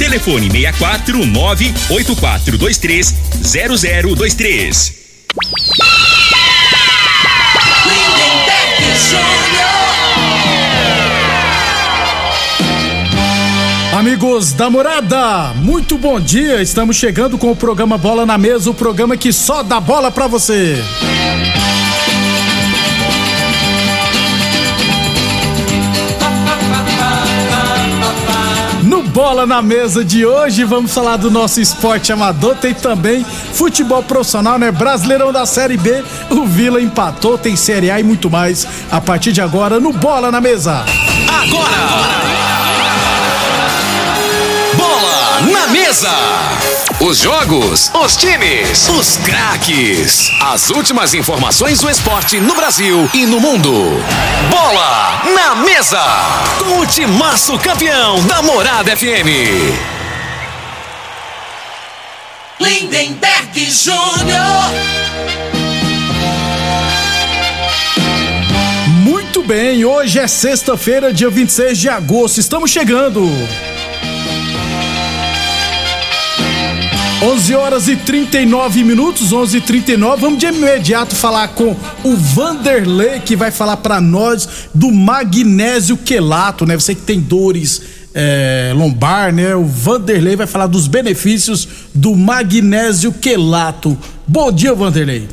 Telefone 64 98423 0023. Amigos da morada, muito bom dia. Estamos chegando com o programa Bola na Mesa o programa que só dá bola pra você. Bola na Mesa de hoje, vamos falar do nosso esporte amador. Tem também futebol profissional, né? Brasileirão da Série B. O Vila empatou, tem Série A e muito mais. A partir de agora, no Bola na Mesa. Agora! na mesa. Os jogos, os times, os craques. As últimas informações do esporte no Brasil e no mundo. Bola na mesa. Com o timaço campeão da Morada FM. Lindenberg Júnior. Muito bem, hoje é sexta-feira, dia 26 de agosto. Estamos chegando. 11 horas e 39 minutos, 11 e 39 Vamos de imediato falar com o Vanderlei, que vai falar para nós do magnésio quelato, né? Você que tem dores é, lombar, né? O Vanderlei vai falar dos benefícios do magnésio quelato. Bom dia, Vanderlei.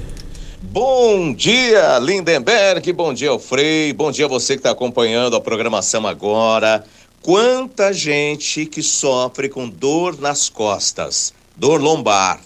Bom dia, Lindenberg. Bom dia, Frei. Bom dia você que está acompanhando a programação agora. Quanta gente que sofre com dor nas costas dor lombar.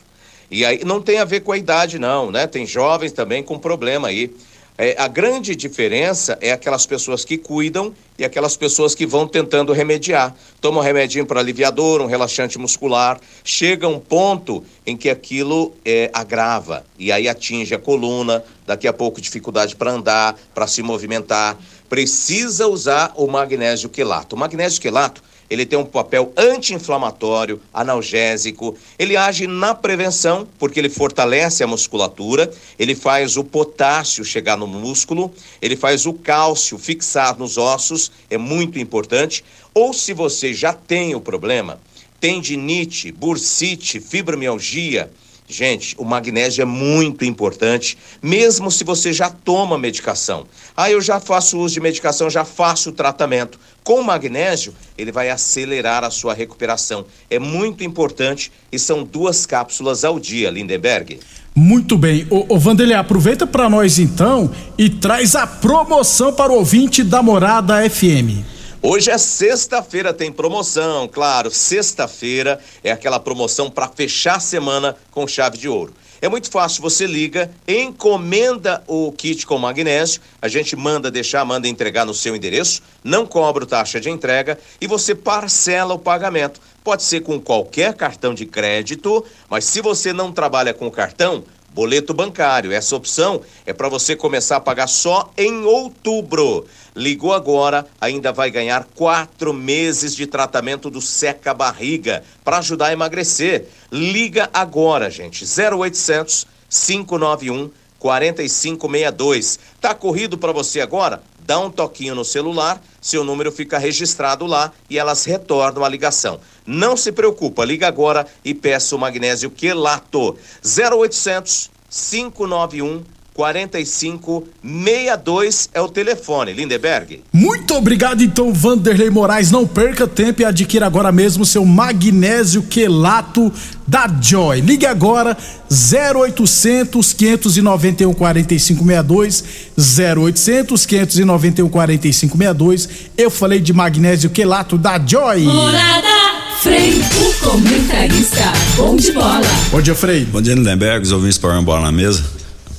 E aí não tem a ver com a idade, não, né? Tem jovens também com problema aí. É, a grande diferença é aquelas pessoas que cuidam e aquelas pessoas que vão tentando remediar. Toma um remedinho para aliviar dor, um relaxante muscular. Chega um ponto em que aquilo é, agrava e aí atinge a coluna, daqui a pouco dificuldade para andar, para se movimentar. Precisa usar o magnésio quelato. O magnésio quelato ele tem um papel anti-inflamatório, analgésico, ele age na prevenção, porque ele fortalece a musculatura, ele faz o potássio chegar no músculo, ele faz o cálcio fixar nos ossos, é muito importante. Ou se você já tem o problema, tendinite, bursite, fibromialgia, Gente, o magnésio é muito importante, mesmo se você já toma medicação. Ah, eu já faço uso de medicação, já faço o tratamento. Com o magnésio, ele vai acelerar a sua recuperação. É muito importante e são duas cápsulas ao dia, Lindenberg. Muito bem. Ô, ô aproveita para nós então e traz a promoção para o ouvinte da Morada FM. Hoje é sexta-feira, tem promoção, claro. Sexta-feira é aquela promoção para fechar a semana com chave de ouro. É muito fácil, você liga, encomenda o kit com magnésio, a gente manda deixar, manda entregar no seu endereço, não cobra taxa de entrega e você parcela o pagamento. Pode ser com qualquer cartão de crédito, mas se você não trabalha com cartão, Boleto bancário. Essa opção é para você começar a pagar só em outubro. Ligou agora, ainda vai ganhar quatro meses de tratamento do seca barriga para ajudar a emagrecer. Liga agora, gente. 0800 591 4562. Tá corrido para você agora? Dá um toquinho no celular, seu número fica registrado lá e elas retornam a ligação. Não se preocupa, liga agora e peça o magnésio quelato. 0800 591 4562 é o telefone, Lindeberg. Muito obrigado, então, Vanderlei Moraes. Não perca tempo e adquira agora mesmo seu magnésio quelato da Joy. Ligue agora 0800 591 4562 0800 591 4562. Eu falei de magnésio quelato da Joy. Morada Frei, o comentarista, bom de bola. Bom dia, Frei. Bom dia, Lindenberg, os ouvintes para bola na mesa.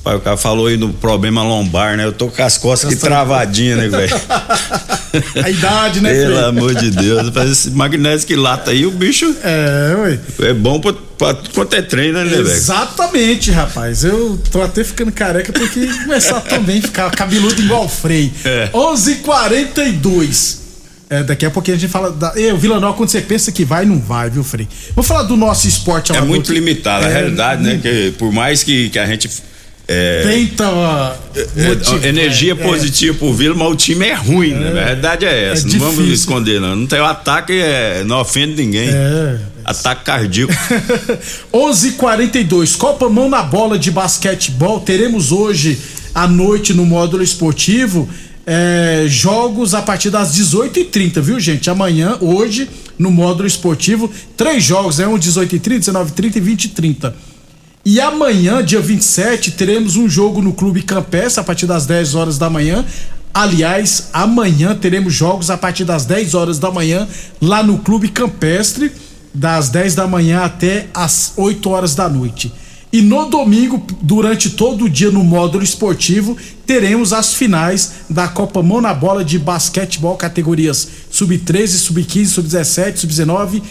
Pai, o cara falou aí do problema lombar, né? Eu tô com as costas aqui travadinhas, né, velho? A idade, né, Pelo Frei? amor de Deus. Faz esse magnésio que lata aí, o bicho. É, ué. É bom pra, pra quanto é treino, né, velho? Exatamente, rapaz. Eu tô até ficando careca porque começar também a ficar cabeludo igual o Frei. É. 11:42 é, daqui a pouquinho a gente fala. Da... Eu, Vila Nova, quando você pensa que vai, não vai, viu, Frei? Vamos falar do nosso esporte É muito limitado, é, a realidade, né? Que por mais que, que a gente. É, Tenta é, energia é, positiva pro Vila, mas o time é ruim, né? A verdade é essa. não vamos esconder, não. Não tem o ataque, não ofende ninguém. Ataque cardíaco. 11:42 Copa Mão na Bola de Basquetebol. Teremos hoje à noite no módulo esportivo é, jogos a partir das 18h30, viu, gente? Amanhã, hoje, no módulo esportivo, três jogos, né? Um 18h30, 19h30 e 20h30. E amanhã, dia 27, teremos um jogo no Clube Campestre a partir das 10 horas da manhã. Aliás, amanhã teremos jogos a partir das 10 horas da manhã lá no Clube Campestre, das 10 da manhã até as 8 horas da noite. E no domingo, durante todo o dia no módulo esportivo, teremos as finais da Copa Mão na Bola de basquetebol, categorias sub-13, sub-15, sub-17, sub-19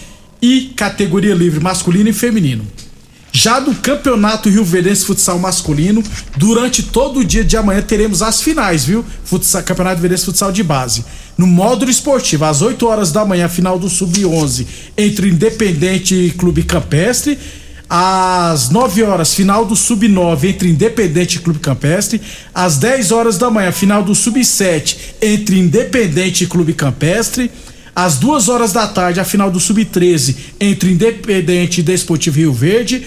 e categoria livre masculino e feminino. Já do Campeonato Rio Verdense Futsal Masculino, durante todo o dia de amanhã teremos as finais, viu? Futsal, Campeonato Verdense Futsal de Base. No módulo esportivo, às 8 horas da manhã, final do Sub-11, entre Independente e Clube Campestre às 9 horas, final do Sub-9 entre Independente e Clube Campestre. Às 10 horas da manhã, final do Sub-7 entre Independente e Clube Campestre. Às 2 horas da tarde, a final do Sub-13 entre Independente e Desportivo Rio Verde.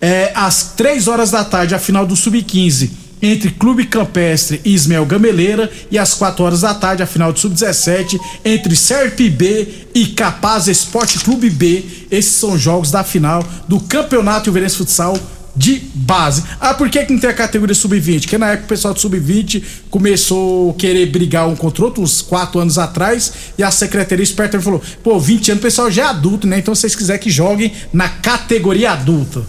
É, às 3 horas da tarde, a final do Sub-15 entre Clube Campestre e Ismael Gameleira e às 4 horas da tarde a final do Sub-17 entre Serp B e Capaz Esporte Clube B. Esses são jogos da final do Campeonato Ilverense Futsal de base. Ah, por que, que não tem a categoria sub-20? Porque na época o pessoal do sub-20 começou a querer brigar um contra o outro, uns 4 anos atrás, e a secretaria esperta falou: pô, 20 anos o pessoal já é adulto, né? Então vocês quiserem que joguem na categoria adulta.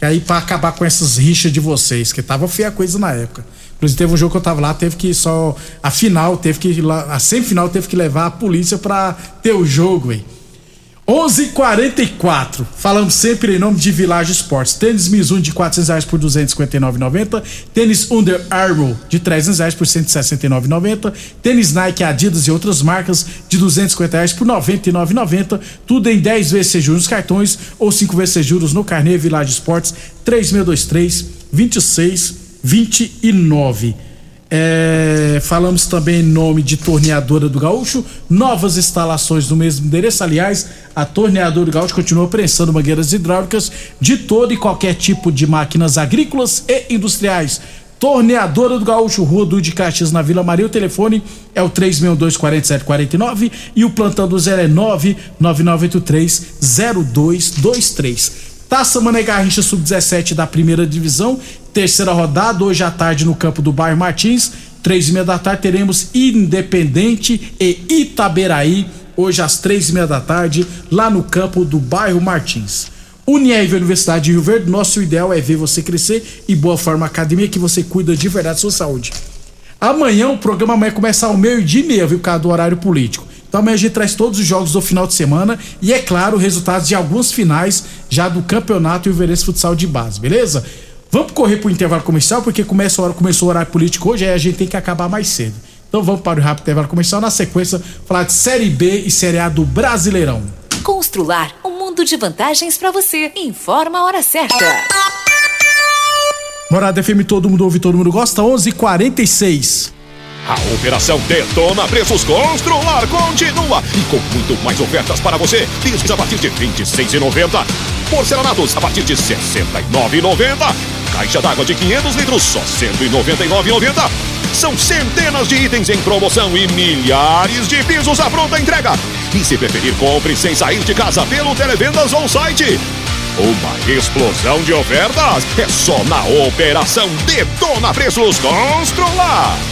E aí, pra acabar com essas rixas de vocês, que tava feia a coisa na época. Inclusive, teve um jogo que eu tava lá, teve que só. A final, teve que. A semifinal teve que levar a polícia pra ter o jogo, hein? 11:44. Falamos sempre em nome de Village Esportes. Tênis Mizuno de 400 reais por 259,90. Tênis Under Armour de 300 reais por 169,90. Tênis Nike, Adidas e outras marcas de 250 reais por 99,90. Tudo em 10 vezes sem juros nos cartões ou 5 vezes sem juros no carnê Village Esportes 3623 2629. É, falamos também em nome de Torneadora do Gaúcho, novas instalações no mesmo endereço. Aliás, a Torneadora do Gaúcho continua prensando mangueiras hidráulicas de todo e qualquer tipo de máquinas agrícolas e industriais. Torneadora do Gaúcho, Rua do de Caxias, na Vila Maria. O telefone é o 362-4749 e o plantão do 0 é 99983-0223. Taça Mané Garrincha Sub-17 da primeira divisão terceira rodada, hoje à tarde no campo do bairro Martins, três e meia da tarde teremos Independente e Itaberaí, hoje às três e meia da tarde, lá no campo do bairro Martins. Unirv Universidade de Rio Verde, nosso ideal é ver você crescer e Boa Forma Academia, que você cuida de verdade da sua saúde. Amanhã o programa vai começar ao meio-dia e meia, viu, por causa do horário político. Então amanhã a gente traz todos os jogos do final de semana e, é claro, resultados de alguns finais já do campeonato e o Futsal de Base, beleza? Vamos correr para o intervalo comercial, porque começa a hora, começou o horário político hoje, aí a gente tem que acabar mais cedo. Então vamos para o rápido intervalo comercial. Na sequência, falar de Série B e Série A do Brasileirão. Constrular um mundo de vantagens para você. Informa a hora certa. Morada FM, todo mundo ouve, todo mundo gosta. 11:46. A Operação Detona Preços Constrular continua e com muito mais ofertas para você. Discos a partir de R$ 26,90. Porcelanatos a partir de R$ 69,90 Caixa d'água de 500 litros, só 199,90. São centenas de itens em promoção e milhares de pisos à pronta entrega. E se preferir, compre sem sair de casa pelo Televendas ou site. Uma explosão de ofertas é só na Operação Detona Preços Constrular.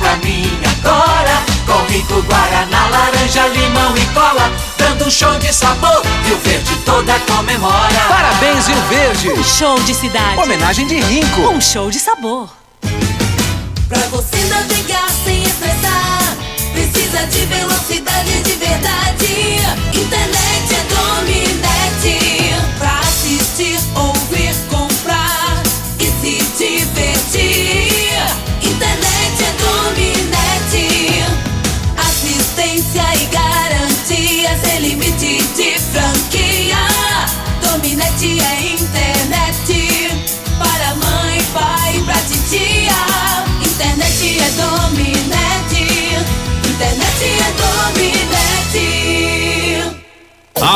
Pra mim agora, com rico guaraná, laranja, limão e cola, dando um show de sabor. Rio Verde toda comemora. Parabéns, Rio Verde. Um show de cidade. Homenagem de Rinco. Um show de sabor. Pra você navegar sem estressar, precisa de velocidade de verdade.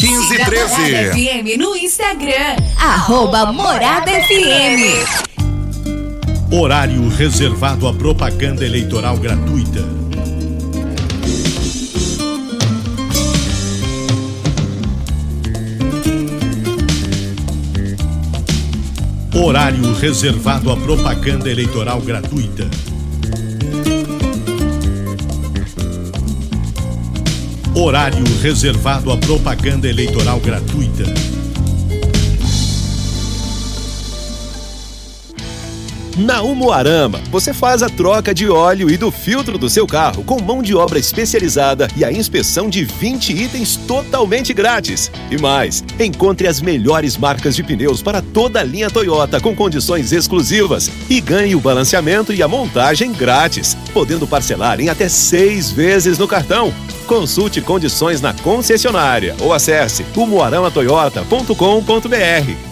1513. FM no Instagram. Arroba Morada FM. Horário reservado à propaganda eleitoral gratuita. Horário reservado à propaganda eleitoral gratuita. Horário reservado à propaganda eleitoral gratuita. Na Umuarama, você faz a troca de óleo e do filtro do seu carro com mão de obra especializada e a inspeção de 20 itens totalmente grátis. E mais, encontre as melhores marcas de pneus para toda a linha Toyota com condições exclusivas e ganhe o balanceamento e a montagem grátis, podendo parcelar em até seis vezes no cartão. Consulte condições na concessionária ou acesse umuaramatoyota.com.br.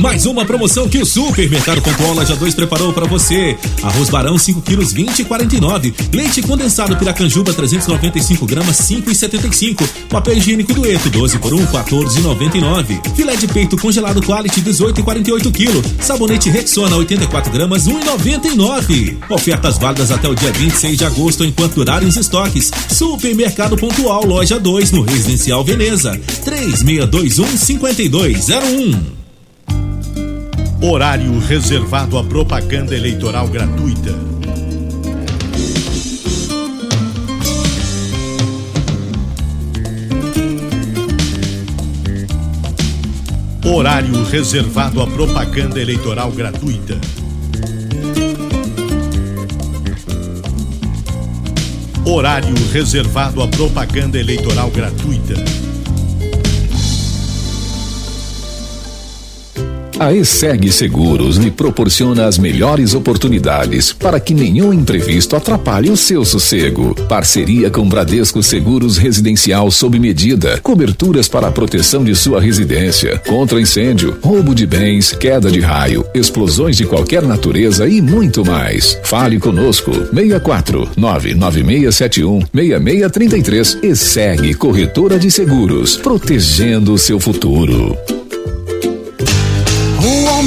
Mais uma promoção que o Supermercado Pontual Loja 2 preparou para você. Arroz Barão 5 quilos 20,49. Leite condensado Piracanjuba 395 gramas 5,75. Papel higiênico Dueto 12 por 1 14,99. Filé de peito congelado Quality 18,48 quilos. Sabonete Rexona 84 gramas 1,99. Ofertas válidas até o dia 26 de agosto enquanto durarem os estoques. Supermercado Pontual Loja 2 no Residencial Veneza 3621 5201. Horário reservado à propaganda eleitoral gratuita. Horário reservado à propaganda eleitoral gratuita. Horário reservado à propaganda eleitoral gratuita. A ESEG Seguros lhe proporciona as melhores oportunidades para que nenhum imprevisto atrapalhe o seu sossego. Parceria com Bradesco Seguros Residencial sob medida. Coberturas para a proteção de sua residência, contra incêndio, roubo de bens, queda de raio, explosões de qualquer natureza e muito mais. Fale conosco. 64 99671 6633 ESEG Corretora de Seguros, protegendo o seu futuro.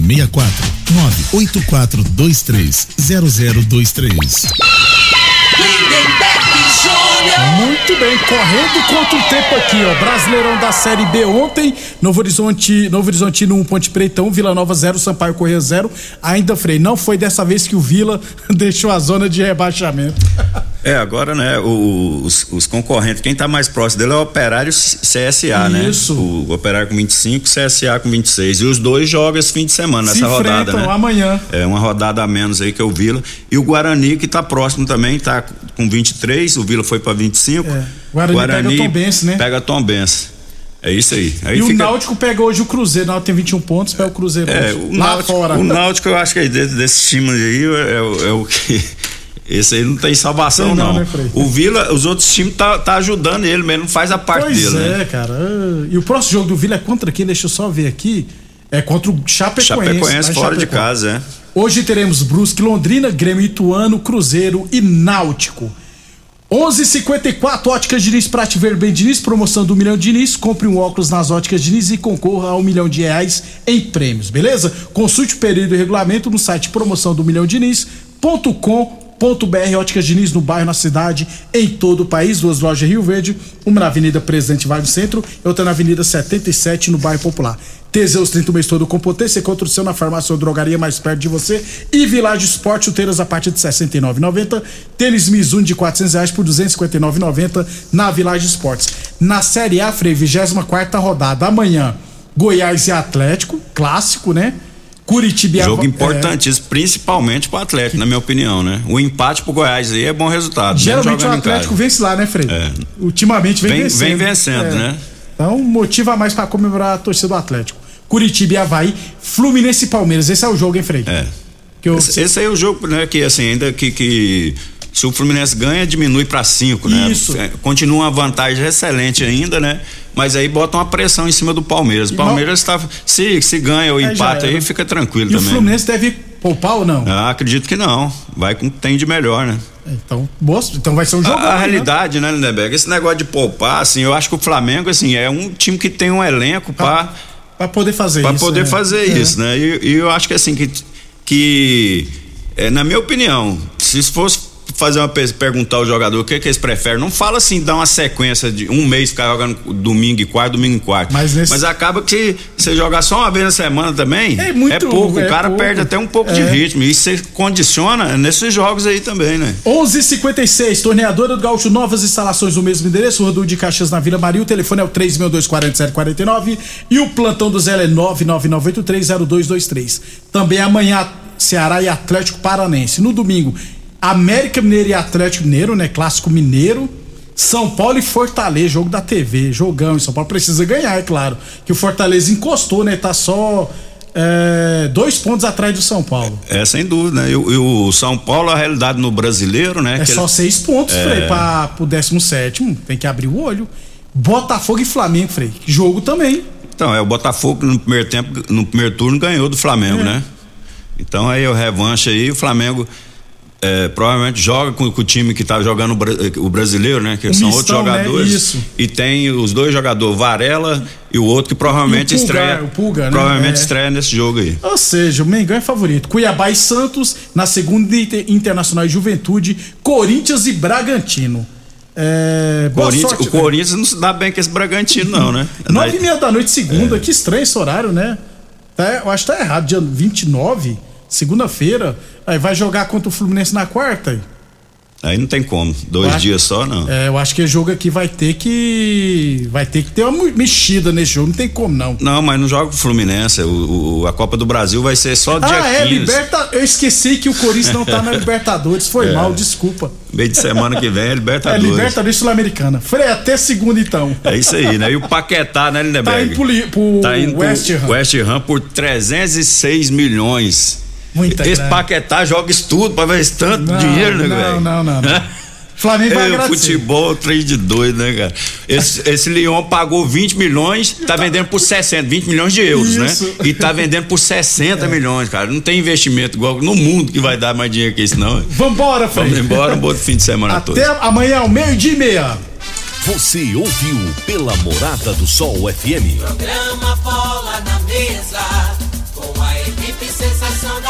64 98423 0023. Muito bem, correndo contra o tempo aqui, ó. Brasileirão da Série B ontem, Novo Horizonte, Novo Horizonte 1, Ponte Pretão, Vila Nova 0, Sampaio Correia 0. Ainda Frei, não foi dessa vez que o Vila deixou a zona de rebaixamento. É, agora, né, o- os, os concorrentes, quem tá mais próximo dele é o Operário CSA, né? Isso. O Operário com 25, CSA com 26. E os dois jogam esse fim de semana, Se nessa rodada, né? amanhã. É, uma rodada a menos aí que é o Vila. E o Guarani, que tá próximo também, tá com 23, o Vila foi pra 25. É. Guarani pega Tombense, né? Pega Tombense. É isso aí. aí e o fica- Náutico pega hoje o Cruzeiro. O Náutico tem 21 pontos, pega o Cruzeiro É, hoje. o lá Náutico, fora. o Náutico eu acho que é desse, desse time aí é, é o- é o que. Esse aí não tem salvação, Tem não, não. né, o Vila, os outros times tá, tá ajudando ele, mas não faz a parte Pois dele, é, né? cara. Ah, E o próximo jogo do Vila é contra quem? Deixa eu só ver aqui. É contra o Chapecoense. Chapecoense em fora de Chapecó. casa, é. Hoje teremos Brusque, Londrina, Grêmio Ituano, Cruzeiro e Náutico. 11:54 Óticas Diniz pra te ver bem Diniz, promoção do Milhão Diniz. Compre um óculos nas Óticas Diniz e concorra a um milhão de reais em prêmios, beleza? Consulte o período e regulamento no site promoção do Milhão Diniz.com.br Óticas Diniz no bairro, na cidade, em todo o país. Duas lojas em Rio Verde, uma na Avenida Presidente Vargas Centro e outra na Avenida 77 no bairro Popular. Teseus 30 o mês todo com potência, encontra o seu na farmácia ou drogaria mais perto de você. E Village Esporte, chuteiras a partir de R$ 69,90. Tênis Mizuno de 400 reais por R$ 259,90 na Village Esportes. Na Série A, Frei, 24 rodada. Amanhã, Goiás e Atlético, clássico, né? Curitiba Jogo importantíssimo, principalmente pro Atlético, na minha opinião, né? O empate pro Goiás aí é bom resultado. É, né? geralmente o Atlético vence lá, né, Frei? É. Ultimamente vem, Vem- vencendo. vem vencendo, É. né? Então, motiva mais pra comemorar a torcida do Atlético. Curitiba e Havaí, Fluminense e Palmeiras. Esse é o jogo, hein, Frei? É. Eu- Esse, esse aí é o jogo, né? Que assim, ainda que, que se o Fluminense ganha, diminui pra cinco, né? Isso. É, Continua uma vantagem excelente ainda, né? Mas aí bota uma pressão em cima do Palmeiras. O Palmeiras tá. Se, se ganha já empata era. aí, fica tranquilo E o também. Fluminense deve poupar ou não? Ah, acredito que não. Vai com o que tem de melhor, né? Então, boa, então vai ser um jogo. A, a né? realidade, né, Lindeberg? Esse negócio de poupar, assim, eu acho que o Flamengo, assim, é um time que tem um elenco para para poder fazer pra isso. Para poder é. fazer é. isso, né? E, e, eu acho que assim que que é, na minha opinião, se fosse fazer uma perguntar ao jogador o que, que eles preferem. Não fala assim, dá uma sequência de um mês ficar jogando domingo e quarto, domingo e quarto. Mas, nesse... Mas acaba que você jogar só uma vez na semana também é, muito, é pouco. É o cara pouco. perde até um pouco é. de ritmo. E você condiciona nesses jogos aí também, né? 11:56 Torneadora do Gaúcho, novas instalações no mesmo endereço, Rodul de Caxias na Vila Maria. O telefone é o 3624749 e o plantão do Zé é 999830223. Também amanhã Ceará e Atlético Paranense. No domingo, América Mineiro e Atlético Mineiro, né? Clássico Mineiro. São Paulo e Fortaleza, jogo da TV, jogão. E São Paulo precisa ganhar, é claro. Que o Fortaleza encostou, né? Tá só é, dois pontos atrás do São Paulo. É, sem dúvida, né? E, o São Paulo, a realidade no brasileiro, né? É só ele... seis pontos, é... Frei, pra, pro 17. Tem que abrir o olho. Botafogo e Flamengo, Frei. Jogo também. Então, é o Botafogo no primeiro tempo, no primeiro turno ganhou do Flamengo, é. né? Então aí o revanche aí, o Flamengo é, provavelmente joga com, com, o time que tá jogando o, o brasileiro, né? Que o são mistão, outros né? jogadores. Né? Isso. E tem os dois jogadores, Varela e o outro que provavelmente Pulga, estreia. O Pulga, né? Provavelmente é. estreia nesse jogo aí. Ou seja, o Mengão é favorito. Cuiabá e Santos na segunda Internacional e Juventude, Corinthians e Bragantino. É, Corinthians, sorte, o Corinthians não se dá bem com esse Bragantino, não, né? Nove e meia da noite, segunda. É. Que estranho esse horário, né? Tá, eu acho que tá errado. Dia 29 segunda-feira, aí vai jogar contra o Fluminense na quarta. Aí, aí não tem como, dois acho, dias só não. É, eu acho que o jogo aqui vai ter que vai ter que ter uma mexida nesse jogo, não tem como não. Não, mas não joga o Fluminense, o, o, a Copa do Brasil vai ser só dia ah, é, 15. Liberta, eu esqueci que o Corinthians não tá na Libertadores, foi é. mal, desculpa. Meio de semana que vem é Libertadores. É Libertadores Sul-Americana. Frei, até segunda então. É isso aí, né? E o Paquetá, né, Lindeberg? Tá indo pro, pro tá indo West Ham. West Ham por 306 milhões. Muita Esse grana. Paquetá joga isso tudo pra ver esse tanto não, dinheiro, né, não, velho? Não, não, não. Flamengo vai é, Futebol, três de dois, né, cara? Esse, esse Lyon pagou 20 milhões, tá vendendo por 60, 20 milhões de euros, né? isso. né? E tá vendendo por 60 é. milhões, cara. Não tem investimento igual no mundo que vai dar mais dinheiro que isso, não. Vambora, Fred. Vamos embora, um bom fim de semana Até todo. Até amanhã, ao meio-dia e meia. Você ouviu pela Morada do Sol FM. Programa Bola na Mesa, com a equipe sensação da